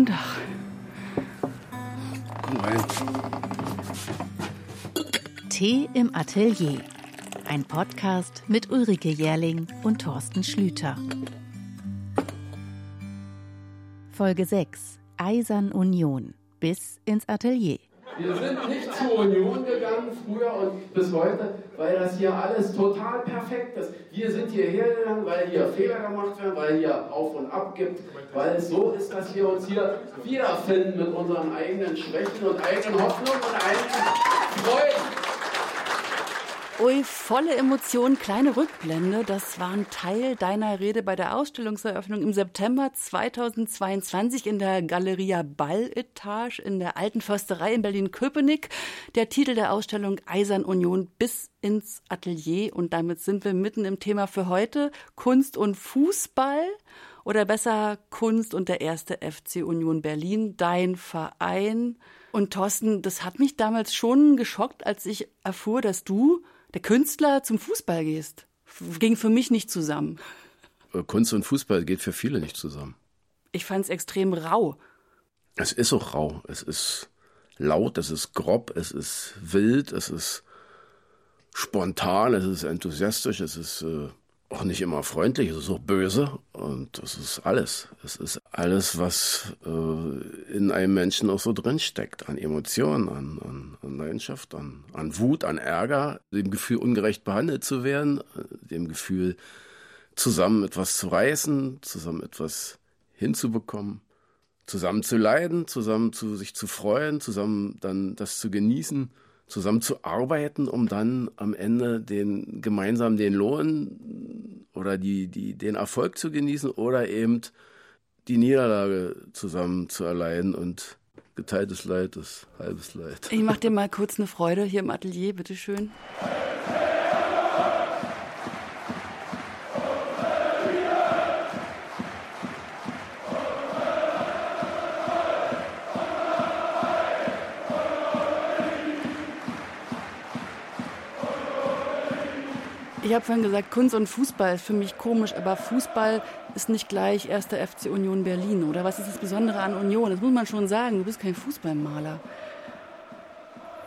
Guten Tag. Komm rein. Tee im Atelier. Ein Podcast mit Ulrike Jährling und Thorsten Schlüter. Folge 6. Eisern Union. Bis ins Atelier. Wir sind nicht zur Union gegangen, früher und bis heute, weil das hier alles total perfekt ist. Wir sind hierher gegangen, weil hier Fehler gemacht werden, weil hier auf und ab gibt, weil es so ist, dass wir uns hier wiederfinden mit unseren eigenen Schwächen und eigenen Hoffnungen und eigenen Freuden. Ui, volle Emotion, kleine Rückblende. Das war ein Teil deiner Rede bei der Ausstellungseröffnung im September 2022 in der Galeria Balletage in der Alten Försterei in Berlin-Köpenick. Der Titel der Ausstellung Eisern Union bis ins Atelier. Und damit sind wir mitten im Thema für heute. Kunst und Fußball. Oder besser Kunst und der erste FC Union Berlin, dein Verein. Und Thorsten, das hat mich damals schon geschockt, als ich erfuhr, dass du der Künstler zum Fußball gehst. Ging für mich nicht zusammen. Äh, Kunst und Fußball geht für viele nicht zusammen. Ich fand es extrem rau. Es ist auch rau. Es ist laut, es ist grob, es ist wild, es ist spontan, es ist enthusiastisch, es ist äh, auch nicht immer freundlich, es ist auch böse und das ist alles. Es ist alles, was äh, in einem Menschen auch so drinsteckt, an Emotionen, an, an, an Leidenschaft, an, an Wut, an Ärger, dem Gefühl, ungerecht behandelt zu werden, äh, dem Gefühl, zusammen etwas zu reißen, zusammen etwas hinzubekommen, zusammen zu leiden, zusammen zu sich zu freuen, zusammen dann das zu genießen zusammen zu arbeiten, um dann am Ende den gemeinsam den Lohn oder die, die, den Erfolg zu genießen oder eben die Niederlage zusammen zu erleiden und geteiltes Leid ist halbes Leid. Ich mach dir mal kurz eine Freude hier im Atelier, bitteschön. Ich habe vorhin gesagt, Kunst und Fußball ist für mich komisch, aber Fußball ist nicht gleich erster FC Union Berlin, oder? Was ist das Besondere an Union? Das muss man schon sagen, du bist kein Fußballmaler.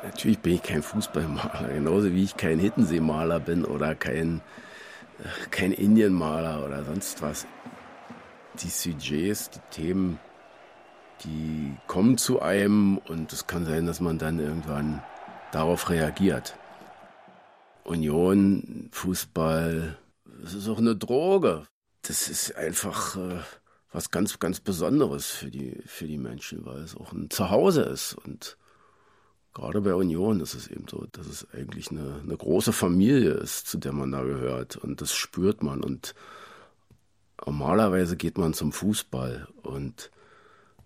Natürlich bin ich kein Fußballmaler, genauso wie ich kein Hittenseemaler bin oder kein, kein Indienmaler oder sonst was. Die Sujets, die Themen, die kommen zu einem und es kann sein, dass man dann irgendwann darauf reagiert. Union, Fußball, das ist auch eine Droge. Das ist einfach äh, was ganz, ganz Besonderes für die, für die Menschen, weil es auch ein Zuhause ist. Und gerade bei Union ist es eben so, dass es eigentlich eine, eine große Familie ist, zu der man da gehört. Und das spürt man. Und normalerweise geht man zum Fußball und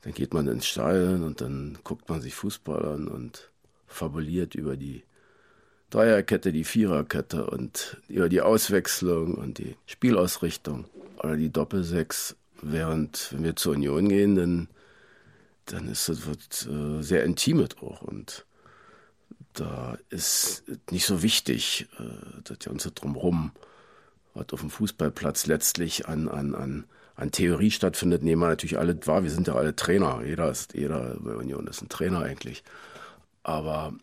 dann geht man ins Stadion und dann guckt man sich Fußball an und fabuliert über die Dreierkette, die Viererkette und über die Auswechslung und die Spielausrichtung oder die Doppelsechs. Während, wenn wir zur Union gehen, dann, dann ist das wird, äh, sehr intimet auch und da ist nicht so wichtig, äh, das Ganze drumherum, was auf dem Fußballplatz letztlich an, an, an, an Theorie stattfindet, nehmen wir natürlich alle wahr. Wir sind ja alle Trainer. Jeder ist, jeder bei Union ist ein Trainer eigentlich. Aber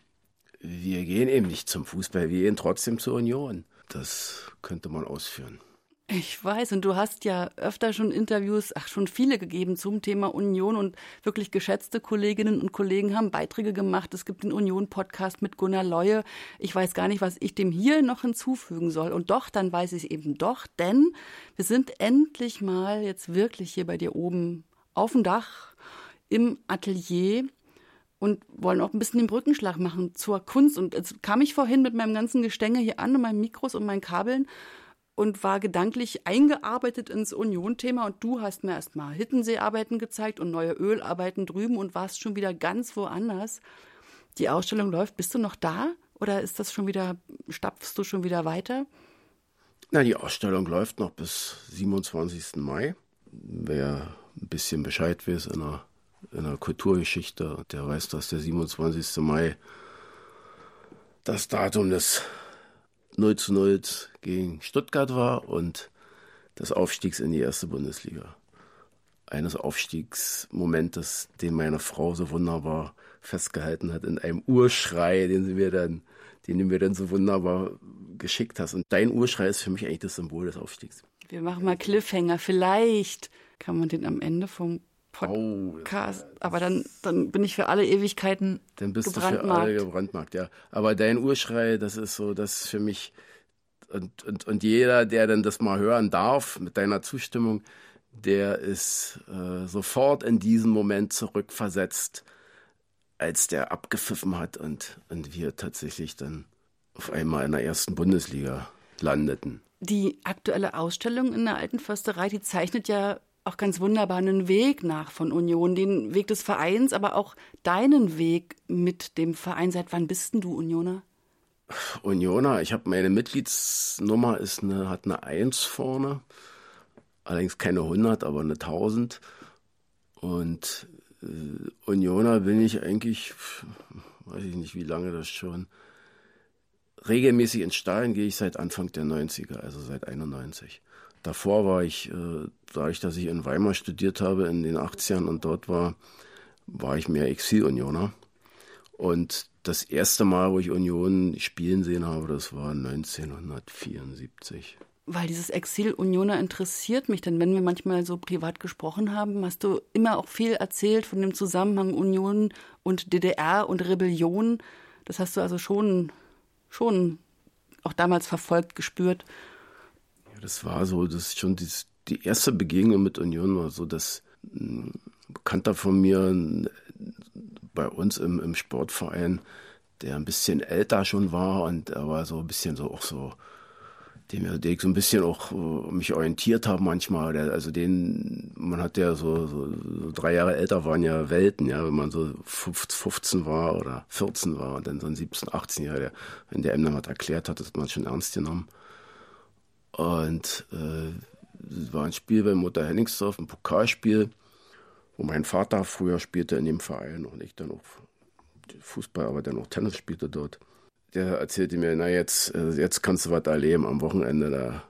wir gehen eben nicht zum Fußball, wir gehen trotzdem zur Union. Das könnte man ausführen. Ich weiß, und du hast ja öfter schon Interviews, ach schon viele gegeben zum Thema Union und wirklich geschätzte Kolleginnen und Kollegen haben Beiträge gemacht. Es gibt den Union-Podcast mit Gunnar Leue. Ich weiß gar nicht, was ich dem hier noch hinzufügen soll. Und doch, dann weiß ich es eben doch, denn wir sind endlich mal jetzt wirklich hier bei dir oben auf dem Dach im Atelier und wollen auch ein bisschen den Brückenschlag machen zur Kunst. Und jetzt kam ich vorhin mit meinem ganzen Gestänge hier an und meinen Mikros und meinen Kabeln und war gedanklich eingearbeitet ins Union-Thema und du hast mir erstmal Hittensee-Arbeiten gezeigt und neue Ölarbeiten drüben und warst schon wieder ganz woanders. Die Ausstellung läuft. Bist du noch da oder ist das schon wieder, stapfst du schon wieder weiter? Na, die Ausstellung läuft noch bis 27. Mai. Wer ein bisschen Bescheid weiß in der in der Kulturgeschichte, der weiß, dass der 27. Mai das Datum des 0 zu 0 gegen Stuttgart war und des Aufstiegs in die erste Bundesliga. eines Aufstiegsmomentes, den meine Frau so wunderbar festgehalten hat, in einem Urschrei, den sie mir dann, den du mir dann so wunderbar geschickt hast. Und dein Urschrei ist für mich eigentlich das Symbol des Aufstiegs. Wir machen mal Cliffhanger. Vielleicht kann man den am Ende vom Podcast. Oh, aber dann, dann bin ich für alle Ewigkeiten Dann bist du für alle gebrandmarkt, ja. Aber dein Urschrei, das ist so, das ist für mich und, und, und jeder, der dann das mal hören darf mit deiner Zustimmung, der ist äh, sofort in diesen Moment zurückversetzt, als der abgepfiffen hat und, und wir tatsächlich dann auf einmal in der ersten Bundesliga landeten. Die aktuelle Ausstellung in der Alten Försterei, die zeichnet ja auch ganz wunderbar einen Weg nach von Union, den Weg des Vereins, aber auch deinen Weg mit dem Verein. Seit wann bist denn du Unioner? Unioner, ich habe meine Mitgliedsnummer ist eine, hat eine 1 vorne. Allerdings keine 100, aber eine 1000. Und äh, Unioner bin ich eigentlich, weiß ich nicht, wie lange das schon. Regelmäßig ins Stadion gehe ich seit Anfang der 90er, also seit 91. Davor war ich, äh, dadurch, dass ich in Weimar studiert habe in den 80ern und dort war, war ich mehr Exil-Unioner. Und das erste Mal, wo ich Union spielen sehen habe, das war 1974. Weil dieses Exil Unioner interessiert mich, denn wenn wir manchmal so privat gesprochen haben, hast du immer auch viel erzählt von dem Zusammenhang Union und DDR und Rebellion. Das hast du also schon, schon auch damals verfolgt, gespürt das war so, das ist schon die, die erste Begegnung mit Union war so, dass ein Bekannter von mir bei uns im, im Sportverein, der ein bisschen älter schon war und aber so ein bisschen so auch so, dem ich so ein bisschen auch uh, mich orientiert habe manchmal. Der, also den, man hat ja so, so, so, drei Jahre älter waren ja Welten, ja, wenn man so 15 war oder 14 war und dann so ein 17, 18 Jahre, wenn der einem dann was erklärt hat, das hat man schon ernst genommen. Und äh, es war ein Spiel bei Mutter Henningsdorf, ein Pokalspiel, wo mein Vater früher spielte in dem Verein und ich dann auch Fußball, aber dann auch Tennis spielte dort. Der erzählte mir, na jetzt, äh, jetzt kannst du was erleben am Wochenende da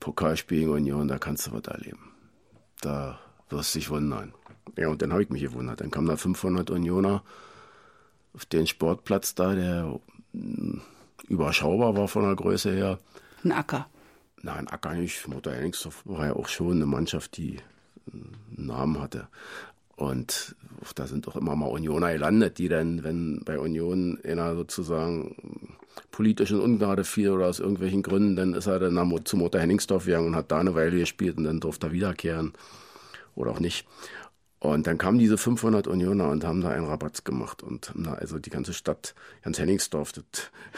Pokalspiel in Union, da kannst du was erleben. Da wirst du dich wundern. Ja, und dann habe ich mich gewundert. Dann kamen da 500 Unioner auf den Sportplatz da, der hm, überschaubar war von der Größe her. Ein Acker. Nein, Acker nicht. Mutter Henningsdorf war ja auch schon eine Mannschaft, die einen Namen hatte. Und da sind auch immer mal Unioner gelandet, die dann, wenn bei Union einer sozusagen politischen Ungnade fiel oder aus irgendwelchen Gründen, dann ist er dann zu Mutter Henningsdorf gegangen und hat da eine Weile gespielt und dann durfte er wiederkehren oder auch nicht. Und dann kamen diese 500 Unioner und haben da einen Rabatz gemacht. Und na, also die ganze Stadt, ganz Henningsdorf, das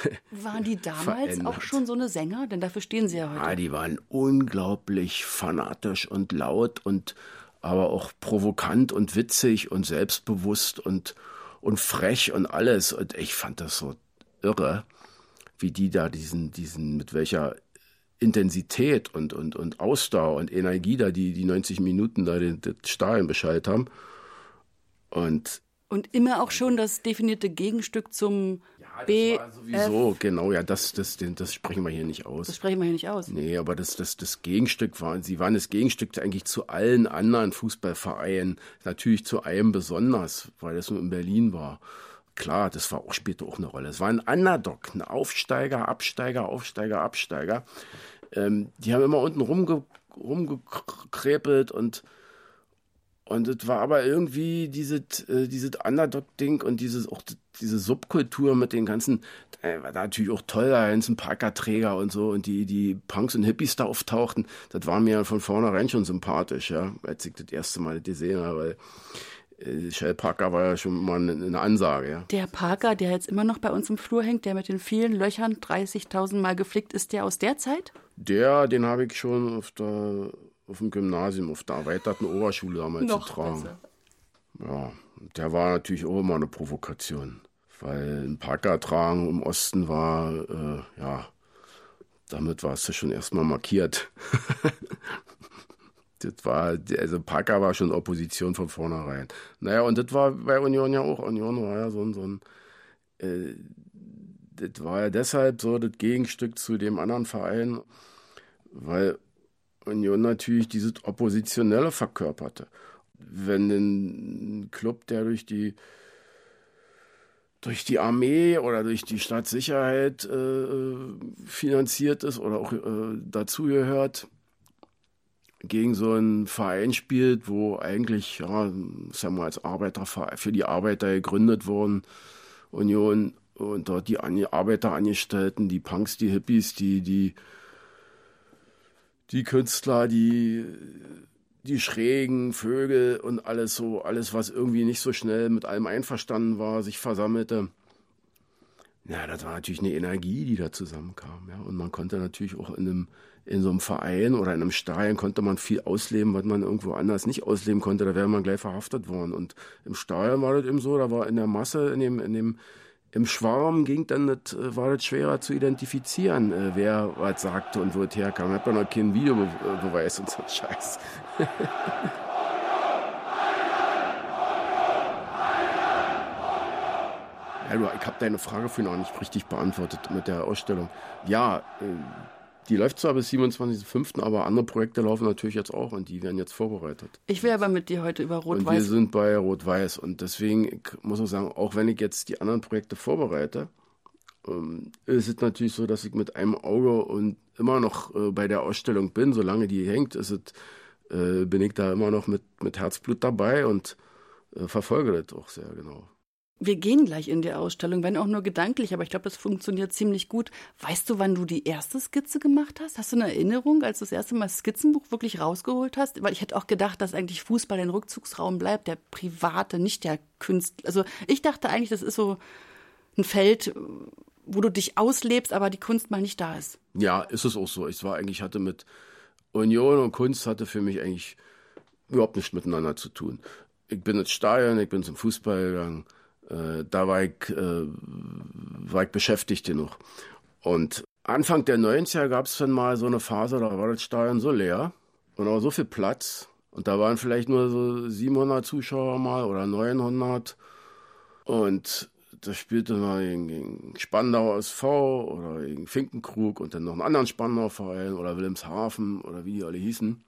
Waren die damals verändert. auch schon so eine Sänger? Denn dafür stehen sie ja heute. Ja, die waren unglaublich fanatisch und laut und aber auch provokant und witzig und selbstbewusst und, und frech und alles. Und ich fand das so irre, wie die da diesen, diesen, mit welcher Intensität und, und, und Ausdauer und Energie da, die die 90 Minuten da den, den Stadion Bescheid haben. Und, und immer auch schon das definierte Gegenstück zum ja, B. War sowieso, genau, ja, das, das, das sprechen wir hier nicht aus. Das sprechen wir hier nicht aus. Nee, aber das, das, das Gegenstück war, sie waren das Gegenstück eigentlich zu allen anderen Fußballvereinen, natürlich zu einem besonders, weil das nur in Berlin war klar, das war auch später auch eine Rolle. Es war ein Underdog, ein Aufsteiger, Absteiger, Aufsteiger, Absteiger. Ähm, die haben immer unten rumge rumgekrepelt und und es war aber irgendwie dieses äh, dieses Underdog-Ding und dieses auch diese Subkultur mit den ganzen, äh, war natürlich auch toll, da ganzen Parkerträger und so und die die Punks und Hippies da auftauchten. Das war mir von vornherein schon sympathisch, ja, als ich das erste Mal das gesehen habe, weil Shell Parker war ja schon mal eine Ansage, ja. Der Parker, der jetzt immer noch bei uns im Flur hängt, der mit den vielen Löchern 30.000 Mal geflickt, ist der aus der Zeit? Der, den habe ich schon auf, der, auf dem Gymnasium, auf der erweiterten Oberschule damals noch getragen. Besser. Ja, der war natürlich auch immer eine Provokation. Weil ein Parker tragen im Osten war, äh, ja, damit warst du schon erstmal markiert. Das war, also Parker war schon Opposition von vornherein. Naja, und das war bei Union ja auch. Union war ja so ein, so ein äh, das war ja deshalb so das Gegenstück zu dem anderen Verein, weil Union natürlich dieses Oppositionelle verkörperte. Wenn ein Club, der durch die durch die Armee oder durch die Staatssicherheit äh, finanziert ist oder auch äh, dazugehört, gegen so einen Verein spielt, wo eigentlich, ja, sagen wir als Arbeiterverein, für die Arbeiter gegründet worden, Union, und dort die Arbeiterangestellten, die Punks, die Hippies, die, die, die Künstler, die, die schrägen Vögel und alles so, alles, was irgendwie nicht so schnell mit allem einverstanden war, sich versammelte. Ja, das war natürlich eine Energie, die da zusammenkam. Ja. Und man konnte natürlich auch in einem, in so einem Verein oder in einem Stadion konnte man viel ausleben, was man irgendwo anders nicht ausleben konnte. Da wäre man gleich verhaftet worden. Und im Stadion war das eben so, da war in der Masse, in dem, in dem, im Schwarm ging dann das, äh, war das schwerer zu identifizieren, äh, wer was sagte und wo es herkam. Hat man noch keinen Videobeweis und so Scheiß. Du, ich habe deine Frage vorhin auch nicht richtig beantwortet mit der Ausstellung. Ja, äh, die läuft zwar bis 27.05., aber andere Projekte laufen natürlich jetzt auch und die werden jetzt vorbereitet. Ich will aber mit dir heute über Rot-Weiß. Wir sind bei Rot-Weiß und deswegen muss ich sagen, auch wenn ich jetzt die anderen Projekte vorbereite, ähm, ist es natürlich so, dass ich mit einem Auge und immer noch äh, bei der Ausstellung bin, solange die hängt, ist es, äh, bin ich da immer noch mit, mit Herzblut dabei und verfolge das auch sehr genau. Wir gehen gleich in die Ausstellung, wenn auch nur gedanklich, aber ich glaube, das funktioniert ziemlich gut. Weißt du, wann du die erste Skizze gemacht hast? Hast du eine Erinnerung, als du das erste Mal das Skizzenbuch wirklich rausgeholt hast? Weil ich hätte auch gedacht, dass eigentlich Fußball ein Rückzugsraum bleibt, der private, nicht der Künstler. Also ich dachte eigentlich, das ist so ein Feld, wo du dich auslebst, aber die Kunst mal nicht da ist. Ja, ist es auch so. Ich war eigentlich, hatte mit Union und Kunst hatte für mich eigentlich überhaupt nichts miteinander zu tun. Ich bin ins Stadion, ich bin zum Fußball gegangen äh, da war ich, äh, war ich beschäftigt genug. Und Anfang der 90er gab es dann mal so eine Phase, da war das Stadion so leer und auch so viel Platz. Und da waren vielleicht nur so 700 Zuschauer mal oder 900. Und da spielte man gegen Spandau SV oder gegen Finkenkrug und dann noch einen anderen Spandauer Verein oder Wilhelmshaven oder wie die alle hießen.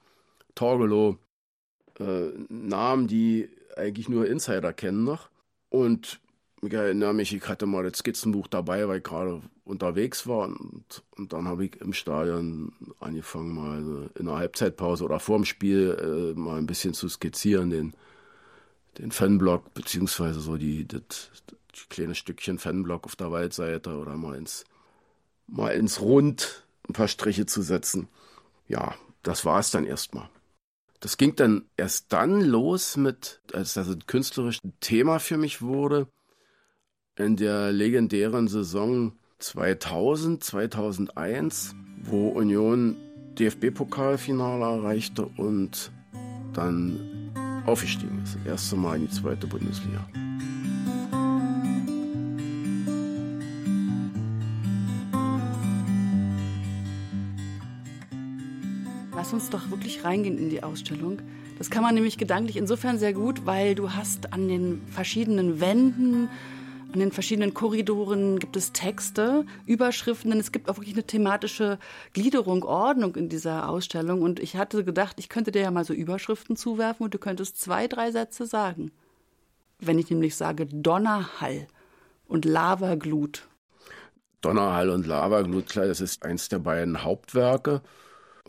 Torgelow. Äh, Namen, die eigentlich nur Insider kennen noch. Und ich erinnere mich, ich hatte mal das Skizzenbuch dabei, weil ich gerade unterwegs war. Und, und dann habe ich im Stadion angefangen, mal in der Halbzeitpause oder vorm Spiel äh, mal ein bisschen zu skizzieren, den, den Fanblock, beziehungsweise so die, das, das kleine Stückchen Fanblock auf der Waldseite oder mal ins, mal ins Rund ein paar Striche zu setzen. Ja, das war es dann erstmal. Das ging dann erst dann los mit, als das ein künstlerisches Thema für mich wurde, in der legendären Saison 2000, 2001, wo Union DFB-Pokalfinale erreichte und dann aufgestiegen ist. Das erste Mal in die zweite Bundesliga. Uns doch wirklich reingehen in die Ausstellung. Das kann man nämlich gedanklich insofern sehr gut, weil du hast an den verschiedenen Wänden, an den verschiedenen Korridoren gibt es Texte, Überschriften, denn es gibt auch wirklich eine thematische Gliederung, Ordnung in dieser Ausstellung. Und ich hatte gedacht, ich könnte dir ja mal so Überschriften zuwerfen und du könntest zwei, drei Sätze sagen. Wenn ich nämlich sage Donnerhall und Lavaglut. Donnerhall und Lavaglut, klar, das ist eins der beiden Hauptwerke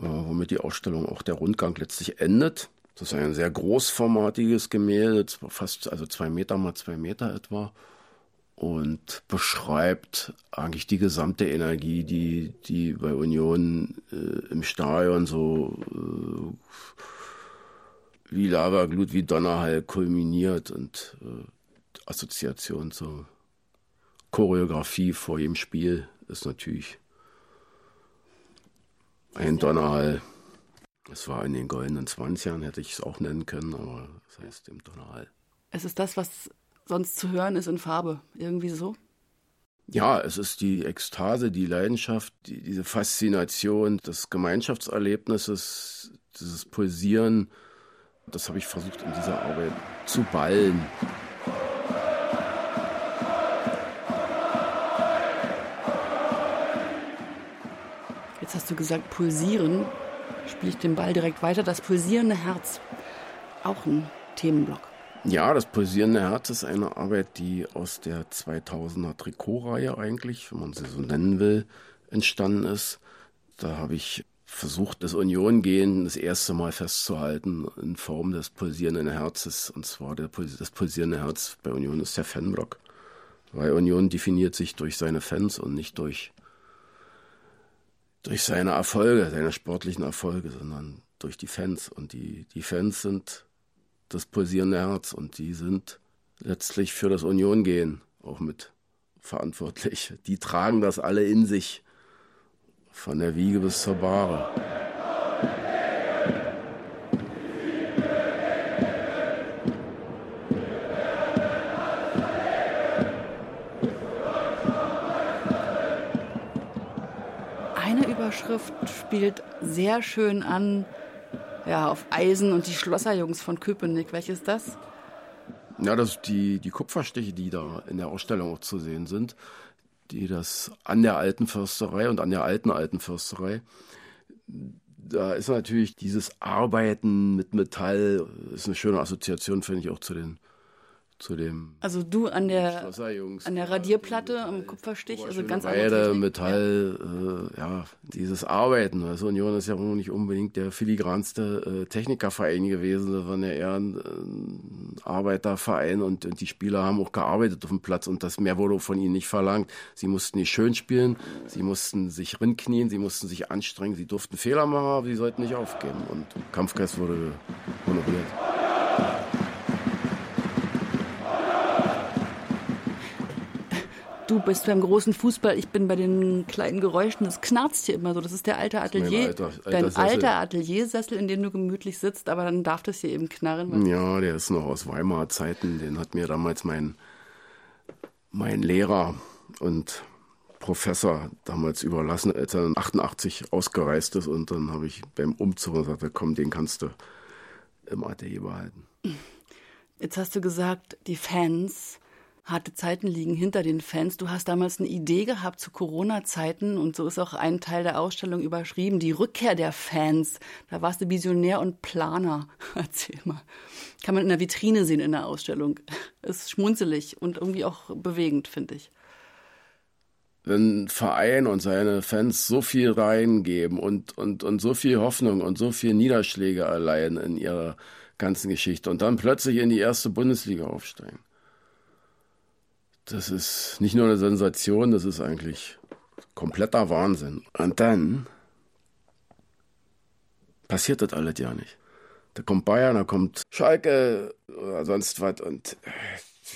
womit die Ausstellung auch der Rundgang letztlich endet. Das ist ein sehr großformatiges Gemälde, fast also zwei Meter mal zwei Meter etwa und beschreibt eigentlich die gesamte Energie, die, die bei Union äh, im Stadion so äh, wie Lavaglut, wie Donnerhall kulminiert und äh, Assoziation zur Choreografie vor jedem Spiel ist natürlich ein Donnerhall. Es war in den goldenen 20ern, hätte ich es auch nennen können, aber das heißt im Donnerhall. Es ist das, was sonst zu hören ist in Farbe, irgendwie so? Ja, es ist die Ekstase, die Leidenschaft, die, diese Faszination des Gemeinschaftserlebnisses, dieses Pulsieren. Das habe ich versucht in dieser Arbeit zu ballen. Du gesagt, pulsieren. spiele ich den Ball direkt weiter. Das pulsierende Herz, auch ein Themenblock. Ja, das pulsierende Herz ist eine Arbeit, die aus der 2000er Trikotreihe eigentlich, wenn man sie so nennen will, entstanden ist. Da habe ich versucht, das Union-Gehen das erste Mal festzuhalten in Form des pulsierenden Herzes. Und zwar der, das pulsierende Herz bei Union ist der Fanblock. Weil Union definiert sich durch seine Fans und nicht durch, durch seine Erfolge, seine sportlichen Erfolge, sondern durch die Fans. Und die, die Fans sind das pulsierende Herz und die sind letztlich für das Union-Gehen auch mit verantwortlich. Die tragen das alle in sich, von der Wiege bis zur Bahre. Überschrift spielt sehr schön an ja, auf Eisen und die Schlosserjungs von Köpenick. Welches das? Ja, das sind die, die Kupferstiche, die da in der Ausstellung auch zu sehen sind, die das an der alten Försterei und an der alten alten Försterei. Da ist natürlich dieses Arbeiten mit Metall, ist eine schöne Assoziation, finde ich, auch zu den zu dem. Also du an der an der Radierplatte am Kupferstich, also ganz andere Metall, ja. Äh, ja. dieses Arbeiten. Also Union ist ja auch nicht unbedingt der filigranste äh, Technikerverein gewesen, sondern eher ein äh, Arbeiterverein und, und die Spieler haben auch gearbeitet auf dem Platz und das mehr wurde von ihnen nicht verlangt. Sie mussten nicht schön spielen, sie mussten sich rinknien, sie mussten sich anstrengen, sie durften Fehler machen, aber sie sollten nicht aufgeben und Kampfgeist wurde honoriert. Du bist beim großen Fußball, ich bin bei den kleinen Geräuschen. Das knarzt hier immer so. Das ist der alte Atelier. Alter, alter dein Sessel. alter Ateliersessel, in dem du gemütlich sitzt, aber dann darf das hier eben knarren. Ja, der ist noch aus Weimarer Zeiten. Den hat mir damals mein, mein Lehrer und Professor damals überlassen, als er 88 ausgereist ist. Und dann habe ich beim Umzug gesagt, komm, den kannst du im Atelier behalten. Jetzt hast du gesagt, die Fans harte Zeiten liegen hinter den Fans. Du hast damals eine Idee gehabt zu Corona-Zeiten und so ist auch ein Teil der Ausstellung überschrieben, die Rückkehr der Fans. Da warst du Visionär und Planer. Erzähl mal. Kann man in der Vitrine sehen in der Ausstellung. Ist schmunzelig und irgendwie auch bewegend, finde ich. Wenn ein Verein und seine Fans so viel reingeben und, und, und so viel Hoffnung und so viel Niederschläge allein in ihrer ganzen Geschichte und dann plötzlich in die erste Bundesliga aufsteigen das ist nicht nur eine Sensation, das ist eigentlich kompletter Wahnsinn. Und dann passiert das alles ja nicht. Da kommt Bayern, da kommt Schalke oder sonst was und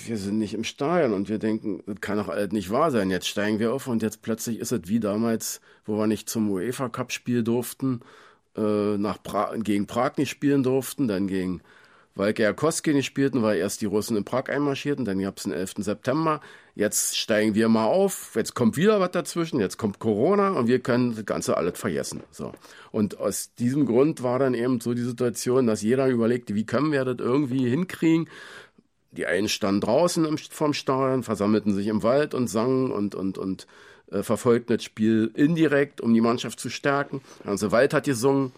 wir sind nicht im Stadion und wir denken, das kann doch alles nicht wahr sein. Jetzt steigen wir auf und jetzt plötzlich ist es wie damals, wo wir nicht zum UEFA Cup Spiel durften, äh, nach pra gegen Prag nicht spielen durften, dann gegen weil Gerkowski nicht spielten, weil erst die Russen in Prag einmarschierten, dann gab es den 11. September. Jetzt steigen wir mal auf, jetzt kommt wieder was dazwischen, jetzt kommt Corona und wir können das Ganze alles vergessen. So. Und aus diesem Grund war dann eben so die Situation, dass jeder überlegte, wie können wir das irgendwie hinkriegen. Die einen standen draußen vom Stadion, versammelten sich im Wald und sangen und, und, und äh, verfolgten das Spiel indirekt, um die Mannschaft zu stärken. Also Wald hat gesungen,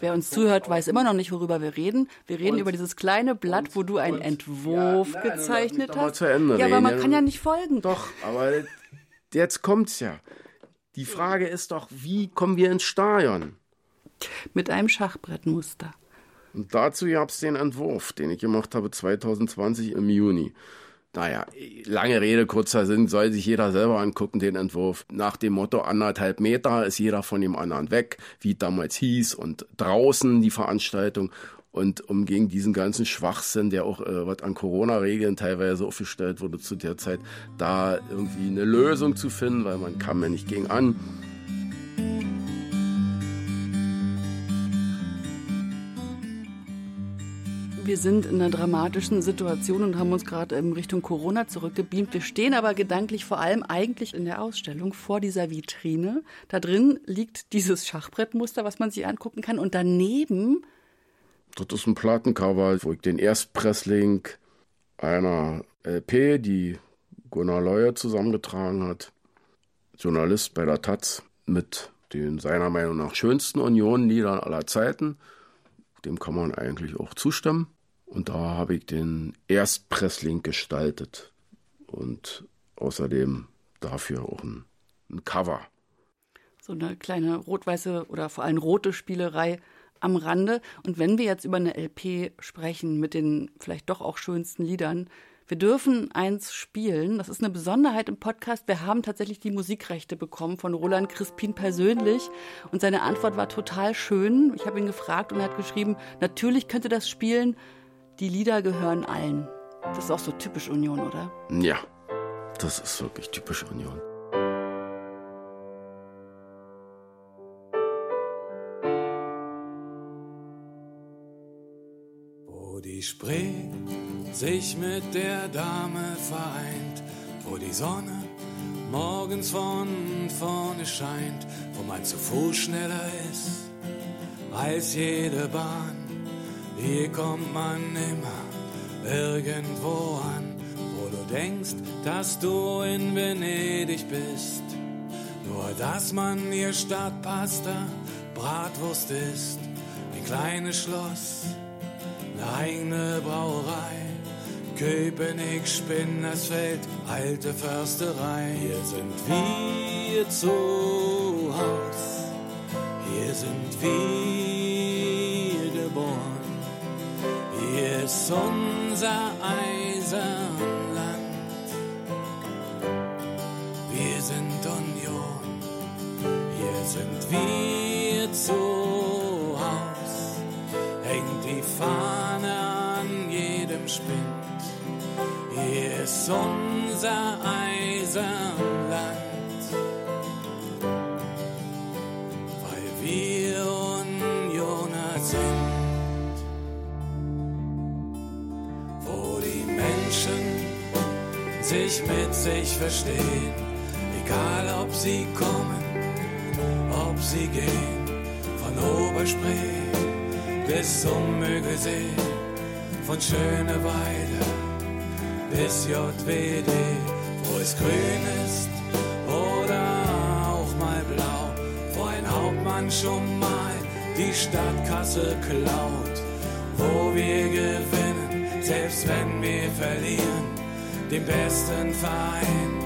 Wer uns zuhört, weiß immer noch nicht, worüber wir reden. Wir reden und, über dieses kleine Blatt, und, wo du einen und, Entwurf ja, nein, gezeichnet hast. Zu Ende ja, aber man kann ja nicht folgen. Doch, aber jetzt kommt's ja. Die Frage ist doch, wie kommen wir ins Stadion? Mit einem Schachbrettmuster. Und dazu gab es den Entwurf, den ich gemacht habe 2020 im Juni. Naja, lange Rede, kurzer Sinn, soll sich jeder selber angucken, den Entwurf. Nach dem Motto anderthalb Meter ist jeder von dem anderen weg, wie damals hieß, und draußen die Veranstaltung. Und um gegen diesen ganzen Schwachsinn, der auch äh, was an Corona-Regeln teilweise aufgestellt wurde zu der Zeit, da irgendwie eine Lösung zu finden, weil man kam ja nicht gegen an. Wir sind in einer dramatischen Situation und haben uns gerade in Richtung Corona zurückgebeamt. Wir stehen aber gedanklich vor allem eigentlich in der Ausstellung vor dieser Vitrine. Da drin liegt dieses Schachbrettmuster, was man sich angucken kann. Und daneben. Das ist ein Plattencover, wo ich den Erstpressling einer LP, die Gunnar Leuer zusammengetragen hat, Journalist bei der Taz, mit den seiner Meinung nach schönsten Union-Liedern aller Zeiten. Dem kann man eigentlich auch zustimmen. Und da habe ich den Erstpressling gestaltet und außerdem dafür auch ein, ein Cover. So eine kleine rot-weiße oder vor allem rote Spielerei am Rande. Und wenn wir jetzt über eine LP sprechen mit den vielleicht doch auch schönsten Liedern, wir dürfen eins spielen. Das ist eine Besonderheit im Podcast. Wir haben tatsächlich die Musikrechte bekommen von Roland Crispin persönlich. Und seine Antwort war total schön. Ich habe ihn gefragt und er hat geschrieben, natürlich könnte das spielen. Die Lieder gehören allen. Das ist auch so typisch Union, oder? Ja, das ist wirklich typisch Union. Wo die Spree sich mit der Dame vereint, wo die Sonne morgens von vorne scheint, wo man zu Fuß schneller ist als jede Bahn. Hier kommt man immer irgendwo an, wo du denkst, dass du in Venedig bist. Nur dass man hier Stadtpasta, Bratwurst ist, ein kleines Schloss, eine eigene Brauerei. Köpenick, Spinnersfeld, alte Försterei. Hier sind wir zu Haus, hier sind wir ist unser Eisenland. Wir sind Union, hier sind wir zu Haus. Hängt die Fahne an jedem Spind. Hier ist unser Eisenland, sich mit sich verstehen, egal ob sie kommen, ob sie gehen, von Oberspree bis zum Mögelsee, von Schöneweide bis JWD, wo es grün ist oder auch mal blau, wo ein Hauptmann schon mal die Stadtkasse klaut, wo wir gewinnen, selbst wenn wir verlieren, den besten Verein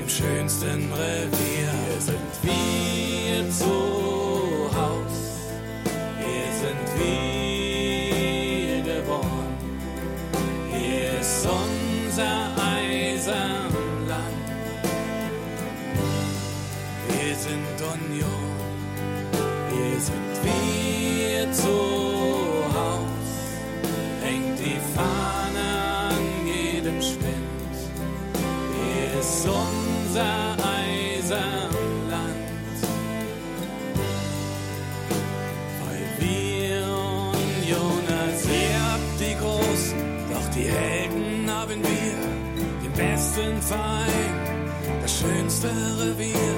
im schönsten Revier. Hier sind wir zu unser Eisenland. Weil wir Unioner sind. Ihr habt die Großen, doch die Helden haben wir. Den besten Verein, das schönste Revier.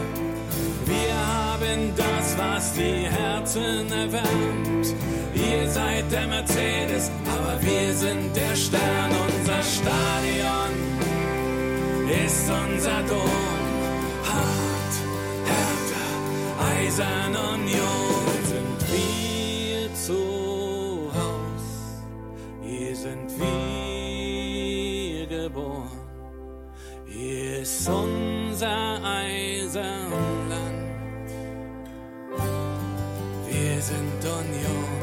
Wir haben das, was die Herzen erwärmt. Ihr seid der Mercedes, aber wir sind der Stern. Unser Stadion ist unser Dom. Hart, härter, eisern Union sind wir zu Haus. Hier sind wir geboren. Hier ist unser Eisenland. Wir sind Union.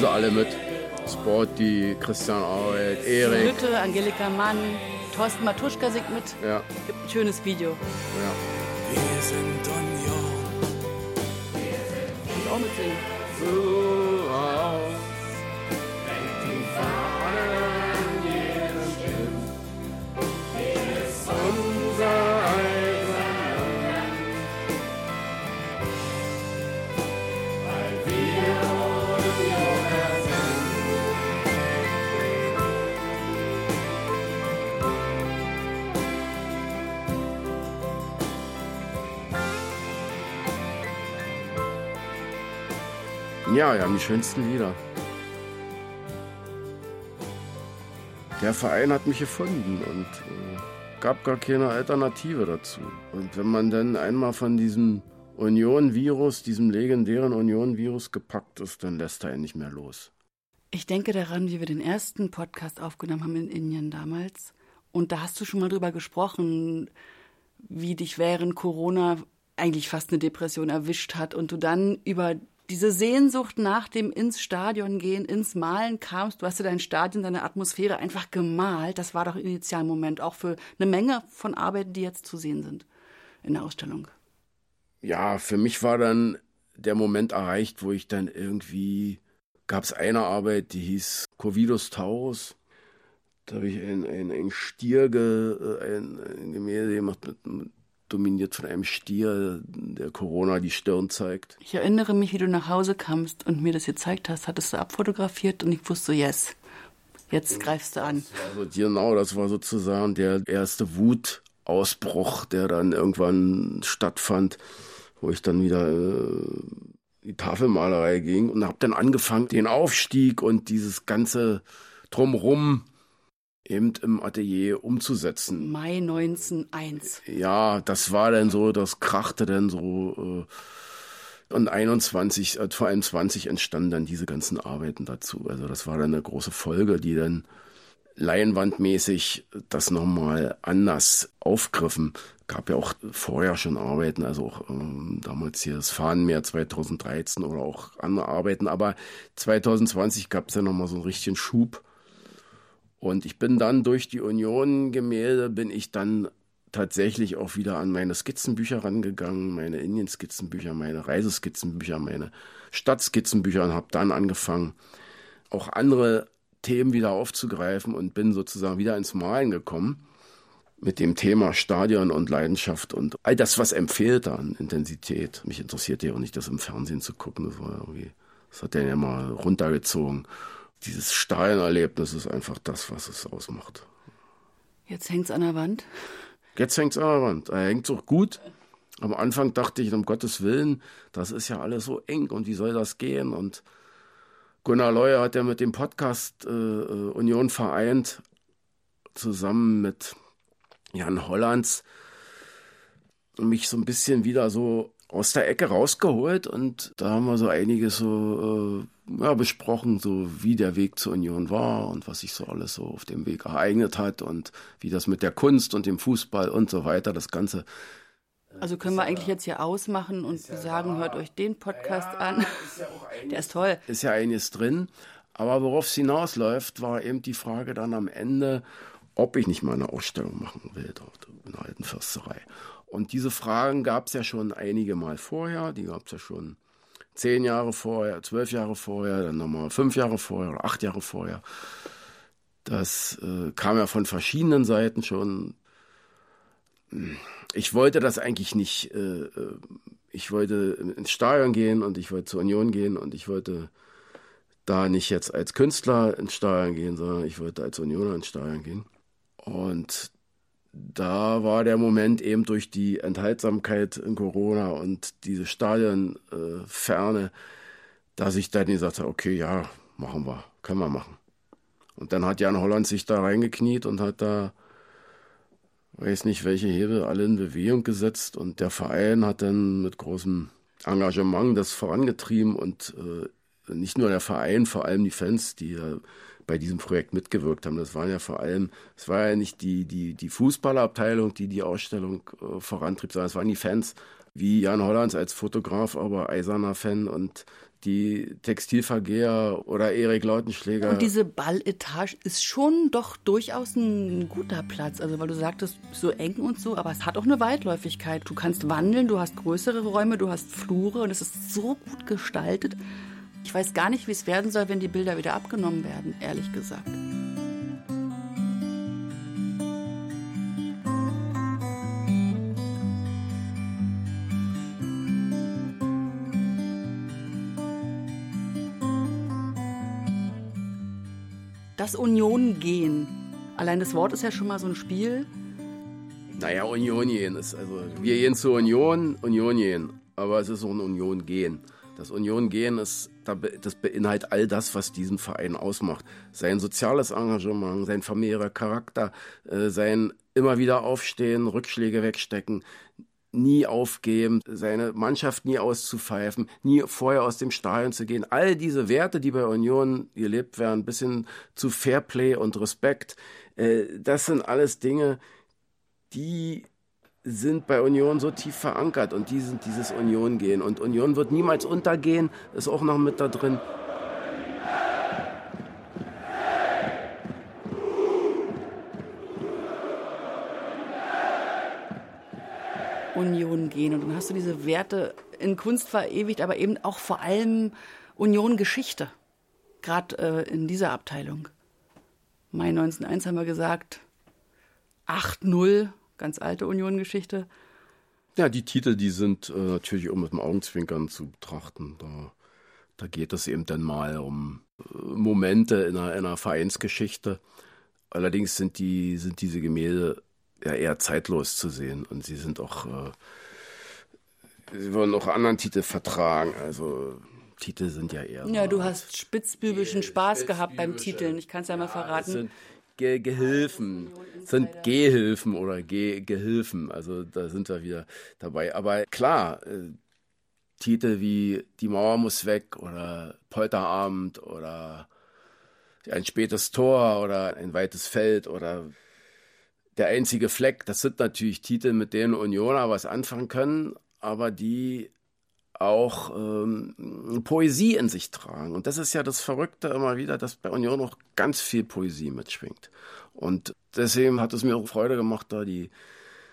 Wir. Singen sie alle mit. Sporty, Christian Auert, Erik. Lütte, Angelika Mann, Thorsten Matuschka singt mit. Ja, Gibt ein schönes Video. ja. Wir sind Union. Und auch mitsingen. Haus. Unser Ja, wir haben die schönsten Lieder. Der Verein hat mich gefunden und äh, gab gar keine Alternative dazu. Und wenn man dann einmal von diesem Union-Virus, diesem legendären Union-Virus gepackt ist, dann lässt er ihn nicht mehr los. Ich denke daran, wie wir den ersten Podcast aufgenommen haben in Indien damals. Und da hast du schon mal drüber gesprochen, wie dich während Corona eigentlich fast eine Depression erwischt hat und du dann über diese Sehnsucht nach dem ins Stadion gehen, ins Malen kamst. Du hast ja dein Stadion, deine Atmosphäre einfach gemalt. Das war doch initial Moment auch für eine Menge von Arbeiten, die jetzt zu sehen sind in der Ausstellung. Ja, für mich war dann der Moment erreicht, wo ich dann irgendwie gab es eine Arbeit, die hieß Covidus Taurus. Da habe ich ein, ein, ein Stier, ge, ein, ein Gemälde gemacht, mit, dominiert von einem Stier, der Corona die Stirn zeigt. Ich erinnere mich, wie du nach Hause kamst und mir das gezeigt hast, hattest du abfotografiert und ich wusste, yes, jetzt greifst du an. Also genau, das war sozusagen der erste Wutausbruch, der dann irgendwann stattfand, wo ich dann wieder äh, die Tafelmalerei ging und habe dann angefangen, den Aufstieg und dieses ganze Drumrum eben im Atelier umzusetzen. Mai 1901. Ja, das war dann so, das krachte dann so. Äh, und 21, äh, vor allem 20 entstanden dann diese ganzen Arbeiten dazu. Also das war dann eine große Folge, die dann leinwandmäßig das nochmal anders aufgriffen. Gab ja auch vorher schon Arbeiten, also auch ähm, damals hier das Fahnenmeer 2013 oder auch andere Arbeiten, aber 2020 gab es ja nochmal so einen richtigen Schub. Und ich bin dann durch die Union-Gemälde, bin ich dann tatsächlich auch wieder an meine Skizzenbücher rangegangen, meine Indien-Skizzenbücher, meine Reiseskizzenbücher, meine Stadtskizzenbücher und habe dann angefangen, auch andere Themen wieder aufzugreifen und bin sozusagen wieder ins Malen gekommen mit dem Thema Stadion und Leidenschaft und all das, was empfiehlt an Intensität. Mich interessiert ja auch nicht, das im Fernsehen zu gucken. Das war irgendwie, das hat der ja mal runtergezogen. Dieses Stadionerlebnis ist einfach das, was es ausmacht. Jetzt hängt's an der Wand. Jetzt hängt's an der Wand. Er hängt auch gut. Am Anfang dachte ich, um Gottes Willen, das ist ja alles so eng und wie soll das gehen? Und Gunnar Leuer hat ja mit dem Podcast äh, äh Union vereint, zusammen mit Jan Hollands, mich so ein bisschen wieder so aus der Ecke rausgeholt und da haben wir so einiges so äh, ja, besprochen, so wie der Weg zur Union war und was sich so alles so auf dem Weg ereignet hat und wie das mit der Kunst und dem Fußball und so weiter, das Ganze also können wir eigentlich jetzt hier ausmachen und sagen, hört euch den Podcast an. Der ist toll. Ist ja einiges drin. Aber worauf es hinausläuft, war eben die Frage dann am Ende, ob ich nicht mal eine Ausstellung machen will dort in der alten Försterei. Und diese Fragen gab es ja schon einige Mal vorher. Die gab es ja schon zehn Jahre vorher, zwölf Jahre vorher, dann nochmal fünf Jahre vorher oder acht Jahre vorher. Das äh, kam ja von verschiedenen Seiten schon ich wollte das eigentlich nicht. Äh, äh, ich wollte ins Stadion gehen und ich wollte zur Union gehen und ich wollte da nicht jetzt als Künstler ins Stadion gehen, sondern ich wollte als Unioner ins Stadion gehen. Und da war der Moment eben durch die Enthaltsamkeit in Corona und diese Stadionferne, äh, dass ich dann gesagt habe, okay, ja, machen wir, können wir machen. Und dann hat Jan Holland sich da reingekniet und hat da weiß nicht, welche Hebel alle in Bewegung gesetzt und der Verein hat dann mit großem Engagement das vorangetrieben und äh, nicht nur der Verein, vor allem die Fans, die ja bei diesem Projekt mitgewirkt haben. Das waren ja vor allem, es war ja nicht die, die, die Fußballerabteilung, die die Ausstellung äh, vorantrieb, sondern es waren die Fans, wie Jan Hollands als Fotograf, aber eiserner Fan und die Textilvergeher oder Erik Lautenschläger. Und diese Balletage ist schon doch durchaus ein guter Platz. Also, weil du sagtest, so eng und so, aber es hat auch eine Weitläufigkeit. Du kannst wandeln, du hast größere Räume, du hast Flure und es ist so gut gestaltet. Ich weiß gar nicht, wie es werden soll, wenn die Bilder wieder abgenommen werden, ehrlich gesagt. das Union gehen. Allein das Wort ist ja schon mal so ein Spiel. Naja, Union gehen ist, also wir gehen zur Union, Union gehen. Aber es ist auch ein Union gehen. Das Union gehen ist, das beinhaltet all das, was diesen Verein ausmacht. Sein soziales Engagement, sein familiärer Charakter, äh, sein immer wieder aufstehen, Rückschläge wegstecken, nie aufgeben, seine Mannschaft nie auszupfeifen, nie vorher aus dem Stadion zu gehen. All diese Werte, die bei Union gelebt werden, bis hin zu Fairplay und Respekt, äh, das sind alles Dinge, die sind bei Union so tief verankert und die sind dieses Union gehen. Und Union wird niemals untergehen, ist auch noch mit da drin. Union gehen. Und dann hast du diese Werte in Kunst verewigt, aber eben auch vor allem Union Geschichte. Gerade äh, in dieser Abteilung. Mai 1901 haben wir gesagt, 8-0, ganz alte Union-Geschichte. Ja, die Titel, die sind äh, natürlich auch mit dem Augenzwinkern zu betrachten. Da, da geht es eben dann mal um äh, Momente in einer, in einer Vereinsgeschichte. Allerdings sind, die, sind diese Gemälde ja eher zeitlos zu sehen und sie sind auch, äh, sie wollen auch anderen Titel vertragen. Also Titel sind ja eher. Ja, du hast spitzbübischen Spaß gehabt beim Titeln. Ich kann es ja mal verraten. Ge Gehilfen, sind Gehilfen oder Ge Gehilfen. Also da sind wir wieder dabei. Aber klar, äh, Titel wie Die Mauer muss weg oder Polterabend oder ein spätes Tor oder ein weites Feld oder der einzige Fleck, das sind natürlich Titel, mit denen Unioner was anfangen können, aber die auch ähm, Poesie in sich tragen. Und das ist ja das Verrückte immer wieder, dass bei Union auch ganz viel Poesie mitschwingt. Und deswegen hat es mir auch Freude gemacht, da die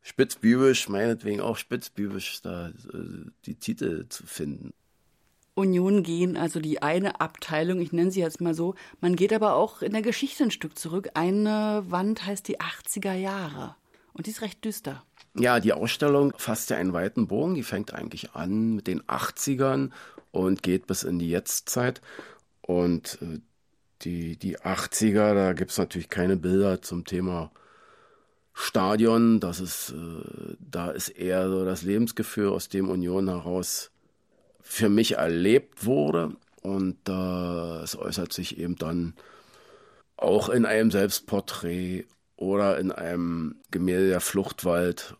spitzbübisch, meinetwegen auch spitzbübisch, da äh, die Titel zu finden. Union gehen, also die eine Abteilung, ich nenne sie jetzt mal so. Man geht aber auch in der Geschichte ein Stück zurück. Eine Wand heißt die 80er Jahre. Und die ist recht düster. Ja, die Ausstellung fasst ja einen weiten Bogen. Die fängt eigentlich an mit den 80ern und geht bis in die Jetztzeit. Und äh, die, die 80er, da gibt es natürlich keine Bilder zum Thema Stadion. Das ist, äh, da ist eher so das Lebensgefühl, aus dem Union heraus für mich erlebt wurde. Und äh, es äußert sich eben dann auch in einem Selbstporträt oder in einem Gemälde der Fluchtwald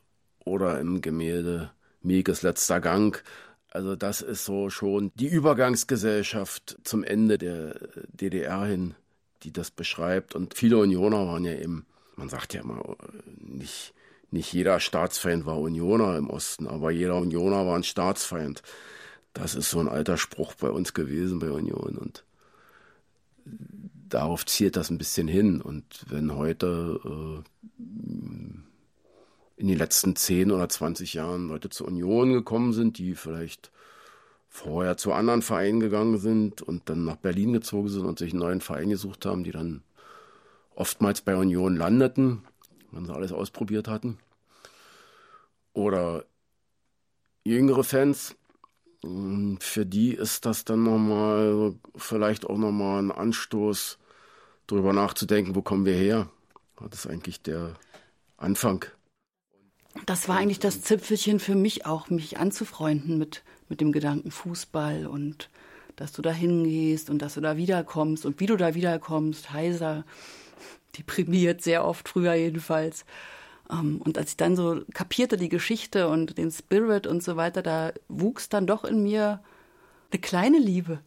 oder im Gemälde Miekes letzter Gang. Also das ist so schon die Übergangsgesellschaft zum Ende der DDR hin, die das beschreibt. Und viele Unioner waren ja eben, man sagt ja immer, nicht, nicht jeder Staatsfeind war Unioner im Osten, aber jeder Unioner war ein Staatsfeind. Das ist so ein alter Spruch bei uns gewesen, bei Union. Und darauf zielt das ein bisschen hin. Und wenn heute äh, in den letzten 10 oder 20 Jahren Leute zur Union gekommen sind, die vielleicht vorher zu anderen Vereinen gegangen sind und dann nach Berlin gezogen sind und sich einen neuen Verein gesucht haben, die dann oftmals bei Union landeten, wenn sie alles ausprobiert hatten. Oder jüngere Fans, für die ist das dann nochmal, vielleicht auch nochmal ein Anstoß, darüber nachzudenken, wo kommen wir her? Das ist eigentlich der Anfang. Das war eigentlich das Zipfelchen für mich auch, mich anzufreunden mit, mit dem Gedanken Fußball und dass du da hingehst und dass du da wiederkommst und wie du da wiederkommst, heiser, deprimiert sehr oft, früher jedenfalls. Ähm, und als ich dann so kapierte die Geschichte und den Spirit und so weiter, da wuchs dann doch in mir eine kleine Liebe.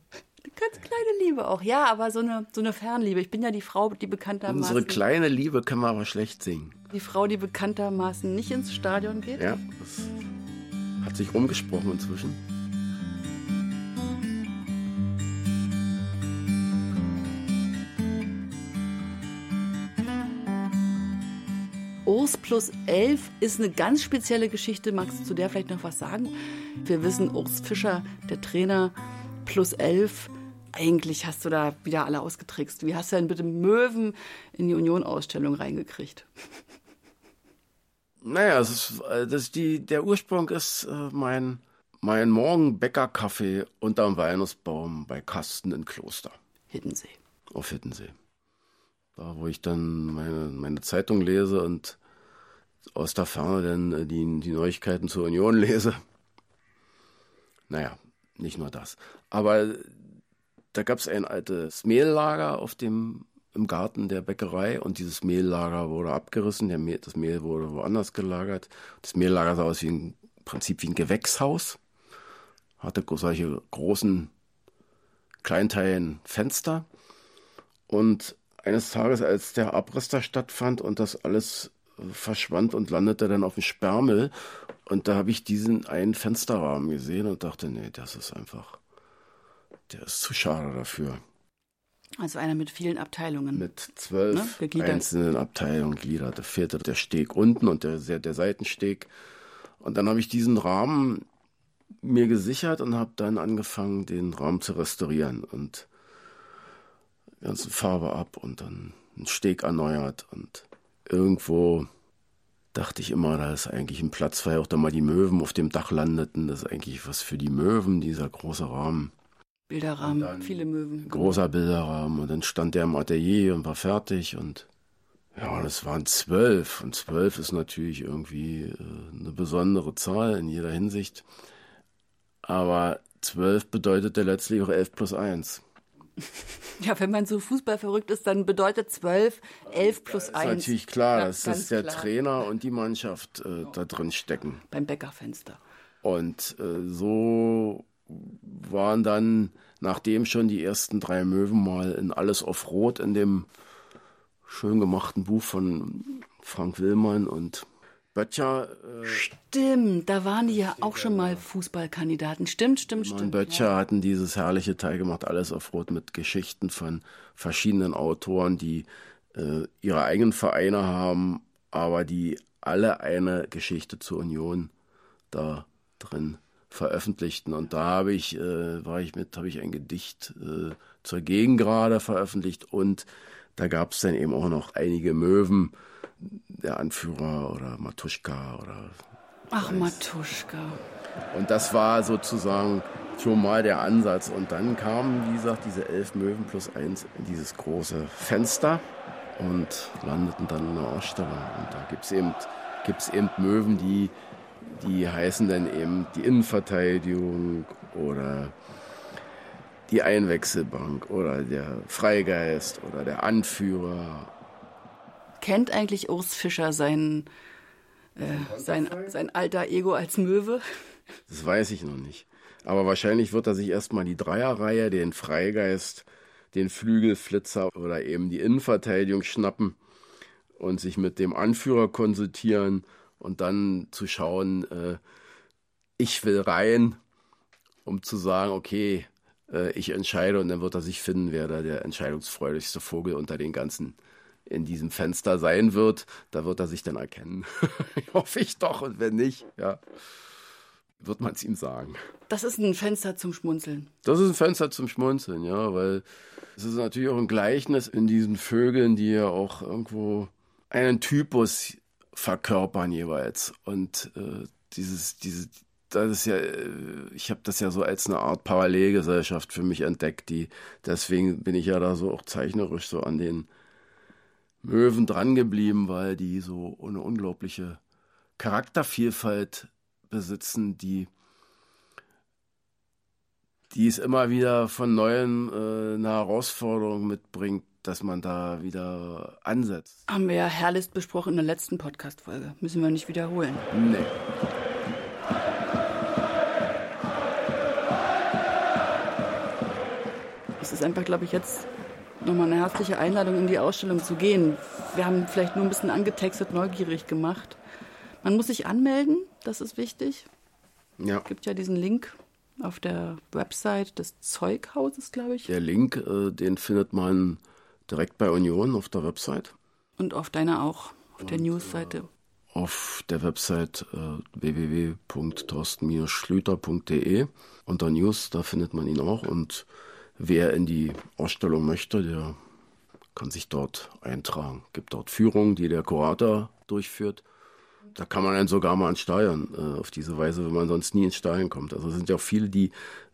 Eine ganz kleine Liebe auch, ja, aber so eine, so eine Fernliebe. Ich bin ja die Frau, die bekanntermaßen. Unsere kleine Liebe kann man aber schlecht singen. Die Frau, die bekanntermaßen nicht ins Stadion geht. Ja, das hat sich rumgesprochen inzwischen. Urs plus 11 ist eine ganz spezielle Geschichte. Magst du zu der vielleicht noch was sagen? Wir wissen, Urs Fischer, der Trainer, plus 11. Eigentlich hast du da wieder alle ausgetrickst. Wie hast du denn bitte Möwen in die Union-Ausstellung reingekriegt? Naja, das ist, äh, das ist die, der Ursprung ist äh, mein, mein Morgenbäckerkaffee unterm Weihnachtsbaum bei Kasten in Kloster. Hiddensee. Auf Hiddensee. Da, wo ich dann meine, meine Zeitung lese und aus der Ferne dann äh, die, die Neuigkeiten zur Union lese. Naja, nicht nur das. Aber da gab es ein altes Mehllager auf dem im Garten der Bäckerei und dieses Mehllager wurde abgerissen. Mehl, das Mehl wurde woanders gelagert. Das Mehllager sah aus wie ein Prinzip wie ein Gewächshaus, hatte solche großen kleinteilen Fenster und eines Tages, als der Abriss da stattfand und das alles verschwand und landete dann auf dem Sperrmüll. Und da habe ich diesen einen Fensterrahmen gesehen und dachte, nee, das ist einfach, der ist zu schade dafür. Also einer mit vielen Abteilungen. Mit zwölf ne? einzelnen Abteilungen gliedert. Da fehlte der Steg unten und der, der Seitensteg. Und dann habe ich diesen Rahmen mir gesichert und habe dann angefangen, den Rahmen zu restaurieren und die ganze Farbe ab und dann einen Steg erneuert und irgendwo dachte ich immer, da ist eigentlich ein Platz, weil auch da mal die Möwen auf dem Dach landeten. Das ist eigentlich was für die Möwen, dieser große Rahmen. Bilderrahmen, viele Möwen. Großer Bilderrahmen. Und dann stand der im Atelier und war fertig und ja, das waren zwölf. Und zwölf ist natürlich irgendwie äh, eine besondere Zahl in jeder Hinsicht. Aber zwölf bedeutet ja letztlich auch elf plus eins. Ja, wenn man so Fußball verrückt ist, dann bedeutet 12, 11 plus 1. Das ist natürlich klar, ja, dass ist der klar. Trainer und die Mannschaft äh, da drin stecken. Beim Bäckerfenster. Und äh, so waren dann, nachdem schon die ersten drei Möwen mal in Alles auf Rot in dem schön gemachten Buch von Frank Willmann und Böttcher. Äh, stimmt, da waren die ja auch schon mal Fußballkandidaten. Stimmt, stimmt, stimmt. Böttcher ja. hatten dieses herrliche Teil gemacht, alles auf Rot mit Geschichten von verschiedenen Autoren, die äh, ihre eigenen Vereine haben, aber die alle eine Geschichte zur Union da drin veröffentlichten. Und da habe ich, äh, war ich mit, habe ich ein Gedicht äh, zur Gegengrade veröffentlicht und da gab es dann eben auch noch einige Möwen der Anführer oder Matuschka oder. Ach, Matuschka. Und das war sozusagen schon mal der Ansatz. Und dann kamen, wie gesagt, diese elf Möwen plus eins in dieses große Fenster und landeten dann in der Ausstellung. Und da gibt es eben, gibt's eben Möwen, die, die heißen dann eben die Innenverteidigung oder die Einwechselbank oder der Freigeist oder der Anführer Kennt eigentlich Urs Fischer sein, äh, sein, sein alter Ego als Möwe? Das weiß ich noch nicht. Aber wahrscheinlich wird er sich erstmal die Dreierreihe, den Freigeist, den Flügelflitzer oder eben die Innenverteidigung schnappen und sich mit dem Anführer konsultieren und dann zu schauen, äh, ich will rein, um zu sagen, okay, äh, ich entscheide und dann wird er sich finden, wer da der entscheidungsfreudigste Vogel unter den ganzen in diesem Fenster sein wird. Da wird er sich dann erkennen. Hoffe ich doch. Und wenn nicht, ja, wird man es ihm sagen. Das ist ein Fenster zum Schmunzeln. Das ist ein Fenster zum Schmunzeln, ja, weil es ist natürlich auch ein Gleichnis in diesen Vögeln, die ja auch irgendwo einen Typus verkörpern jeweils. Und äh, dieses, diese, das ist ja, äh, ich habe das ja so als eine Art Parallelgesellschaft für mich entdeckt, die deswegen bin ich ja da so auch zeichnerisch so an den Möwen drangeblieben, weil die so eine unglaubliche Charaktervielfalt besitzen, die, die es immer wieder von neuem äh, eine Herausforderung mitbringt, dass man da wieder ansetzt. Haben wir ja herrlich besprochen in der letzten Podcast-Folge. Müssen wir nicht wiederholen. Nee. Es ist einfach, glaube ich, jetzt nochmal eine herzliche Einladung, in die Ausstellung zu gehen. Wir haben vielleicht nur ein bisschen angetextet, neugierig gemacht. Man muss sich anmelden, das ist wichtig. Ja. Es gibt ja diesen Link auf der Website des Zeughauses, glaube ich. Der Link, äh, den findet man direkt bei Union auf der Website. Und auf deiner auch, auf Und, der Newsseite. Äh, auf der Website äh, www.torsten-schlüter.de unter News, da findet man ihn auch. Und Wer in die Ausstellung möchte, der kann sich dort eintragen. Es gibt dort Führungen, die der Kurator durchführt. Da kann man dann sogar mal ansteuern, äh, auf diese Weise, wenn man sonst nie ins Stadion kommt. Also es sind ja auch viele, die,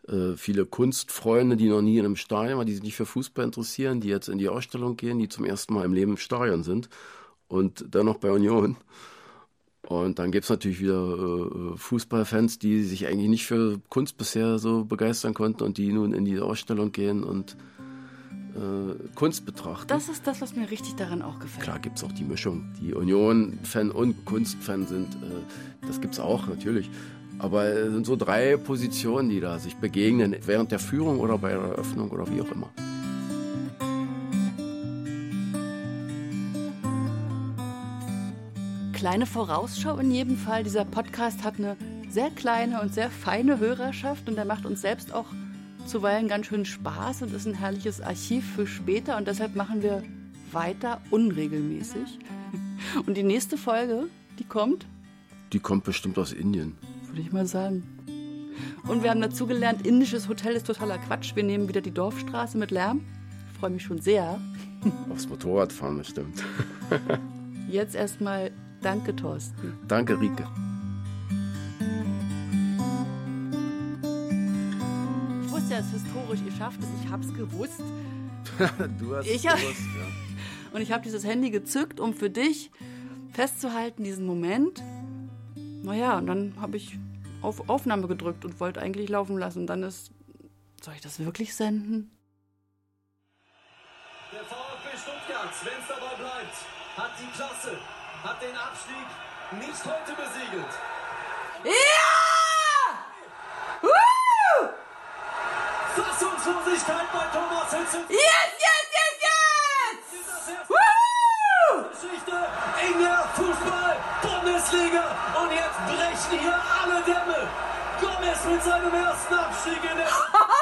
äh, viele Kunstfreunde, die noch nie in einem Stadion waren, die sich nicht für Fußball interessieren, die jetzt in die Ausstellung gehen, die zum ersten Mal im Leben im Stadion sind und dann noch bei Union. Und dann gibt's natürlich wieder äh, Fußballfans, die sich eigentlich nicht für Kunst bisher so begeistern konnten und die nun in die Ausstellung gehen und äh, Kunst betrachten. Das ist das, was mir richtig daran auch gefällt. Klar gibt's auch die Mischung. Die Union-Fan und Kunstfan sind, äh, das gibt's auch natürlich. Aber es sind so drei Positionen, die da sich begegnen, während der Führung oder bei der Eröffnung oder wie auch immer. Kleine Vorausschau in jedem Fall. Dieser Podcast hat eine sehr kleine und sehr feine Hörerschaft und der macht uns selbst auch zuweilen ganz schön Spaß und ist ein herrliches Archiv für später und deshalb machen wir weiter unregelmäßig. Und die nächste Folge, die kommt, Die kommt bestimmt aus Indien. würde ich mal sagen. Und wir haben dazu gelernt, indisches Hotel ist totaler Quatsch. Wir nehmen wieder die Dorfstraße mit Lärm. Ich freue mich schon sehr. Aufs Motorrad fahren, das stimmt. Jetzt erstmal danke, Thorsten. Danke, Rike. Ist historisch, ihr schafft es, ich hab's gewusst. du hast Ich hab- gewusst, ja. Und ich habe dieses Handy gezückt, um für dich festzuhalten, diesen Moment. Naja, und dann habe ich auf Aufnahme gedrückt und wollte eigentlich laufen lassen. Und dann ist. Soll ich das wirklich senden? Der VfB Stuttgart, wenn es dabei bleibt, hat die Klasse, hat den Abstieg nicht heute besiegelt. Ja! Woo! Fassungslosigkeit bei Thomas Hitzel. Yes, yes, yes, yes! Woo! Geschichte in der Fußball-Bundesliga. Und jetzt brechen hier alle Dämme. Gomez mit seinem ersten Abstieg in der